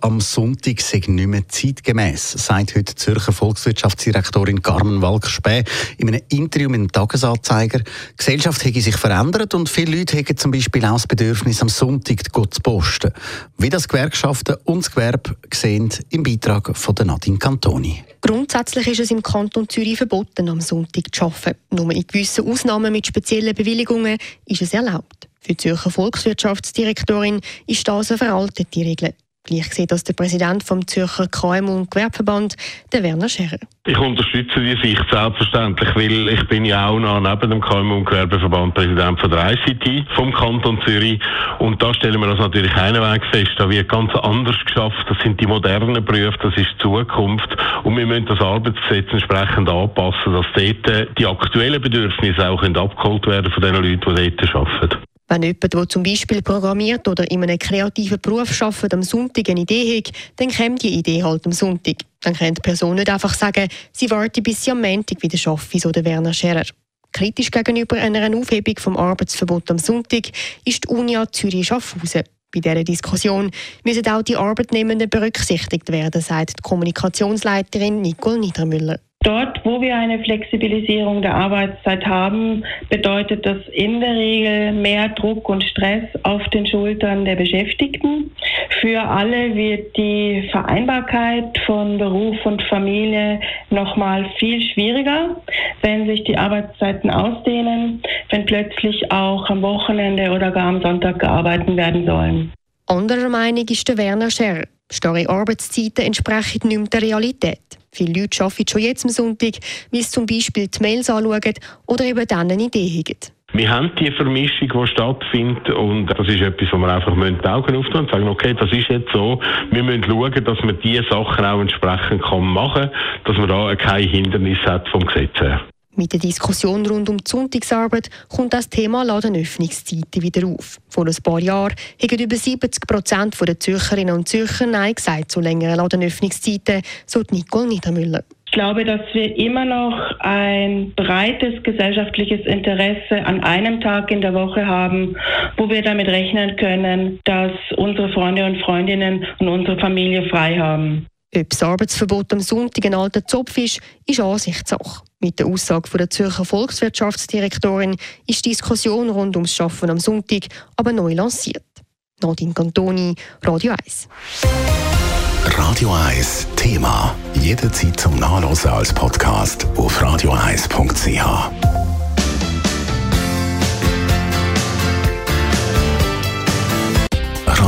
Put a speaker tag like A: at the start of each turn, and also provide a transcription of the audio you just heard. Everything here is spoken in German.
A: am Sonntag sei nicht mehr zeitgemäß, sagt heute Zürcher Volkswirtschaftsdirektorin Carmen Walker-Späh in einem Interview mit dem Tagesanzeiger. Die Gesellschaft hätte sich verändert und viele Leute hätten zum Beispiel auch das Bedürfnis, am Sonntag zu posten. Wie das Gewerkschaften und das Gewerbe sehen im Beitrag von Nadine Cantoni.
B: Grundsätzlich ist es im Kanton Zürich verboten, am Sonntag zu arbeiten. Nur in gewissen Ausnahmen mit speziellen Bewilligungen ist es erlaubt. Für die Zürcher Volkswirtschaftsdirektorin ist das eine veraltete Regel. Gleich sieht das der Präsident vom Zürcher KMU und Gewerbeverband, der Werner Scherer.
C: Ich unterstütze die Sicht selbstverständlich, weil ich bin ja auch noch neben dem KMU und Gewerbeverband Präsident von der ICT vom Kanton Zürich und da stellen wir das natürlich einen Weg fest, da wird ganz anders geschafft, das sind die modernen Berufe, das ist die Zukunft und wir müssen das Arbeitsgesetz entsprechend anpassen, dass dort die aktuellen Bedürfnisse auch abgeholt werden von den Leuten, die dort arbeiten.
B: Wenn jemand, der zum Beispiel programmiert oder in einem kreativen Beruf arbeitet, am Sonntag eine Idee hat, dann kommt die Idee halt am Sonntag. Dann kann die Person nicht einfach sagen, sie warte bis sie am Montag wieder schaffe, so der Werner Scherer. Kritisch gegenüber einer Aufhebung vom Arbeitsverbot am Sonntag ist die Unia Zürich-Schaffhausen. Bei dieser Diskussion müssen auch die Arbeitnehmenden berücksichtigt werden, sagt die Kommunikationsleiterin Nicole Niedermüller.
D: Dort, wo wir eine Flexibilisierung der Arbeitszeit haben, bedeutet das in der Regel mehr Druck und Stress auf den Schultern der Beschäftigten. Für alle wird die Vereinbarkeit von Beruf und Familie nochmal viel schwieriger, wenn sich die Arbeitszeiten ausdehnen, wenn plötzlich auch am Wochenende oder gar am Sonntag gearbeitet werden sollen.
B: Anderer Meinung ist der Werner Scher. Starre Arbeitszeiten entsprechen nicht mehr der Realität. Viele Leute arbeiten schon jetzt am Sonntag, weil sie zum Beispiel die Mails anschauen oder eben dann eine Idee haben.
C: Wir haben die Vermischung, die stattfindet und das ist etwas, wo wir einfach die Augen öffnen und sagen, okay, das ist jetzt so. Wir müssen schauen, dass man diese Sachen auch entsprechend machen kann, dass man da kein Hindernis hat vom Gesetz her.
B: Mit der Diskussion rund um die Sonntagsarbeit kommt das Thema Ladenöffnungszeiten wieder auf. Vor ein paar Jahren haben über 70 Prozent der Zürcherinnen und Zürcher Nein gesagt zu längeren Ladenöffnungszeiten, so Nicole Niedermüller.
D: Ich glaube, dass wir immer noch ein breites gesellschaftliches Interesse an einem Tag in der Woche haben, wo wir damit rechnen können, dass unsere Freunde und Freundinnen und unsere Familie frei haben.
B: Ob das Arbeitsverbot am Sonntag ein alter Zopf ist, ist Ansichtssache. Mit der Aussage der Zürcher Volkswirtschaftsdirektorin ist die Diskussion rund ums Schaffen am Sonntag aber neu lanciert. Nadine Cantoni, Radio 1.
E: Radio 1 Thema. Jederzeit zum Nachlesen als Podcast auf radio1.ch.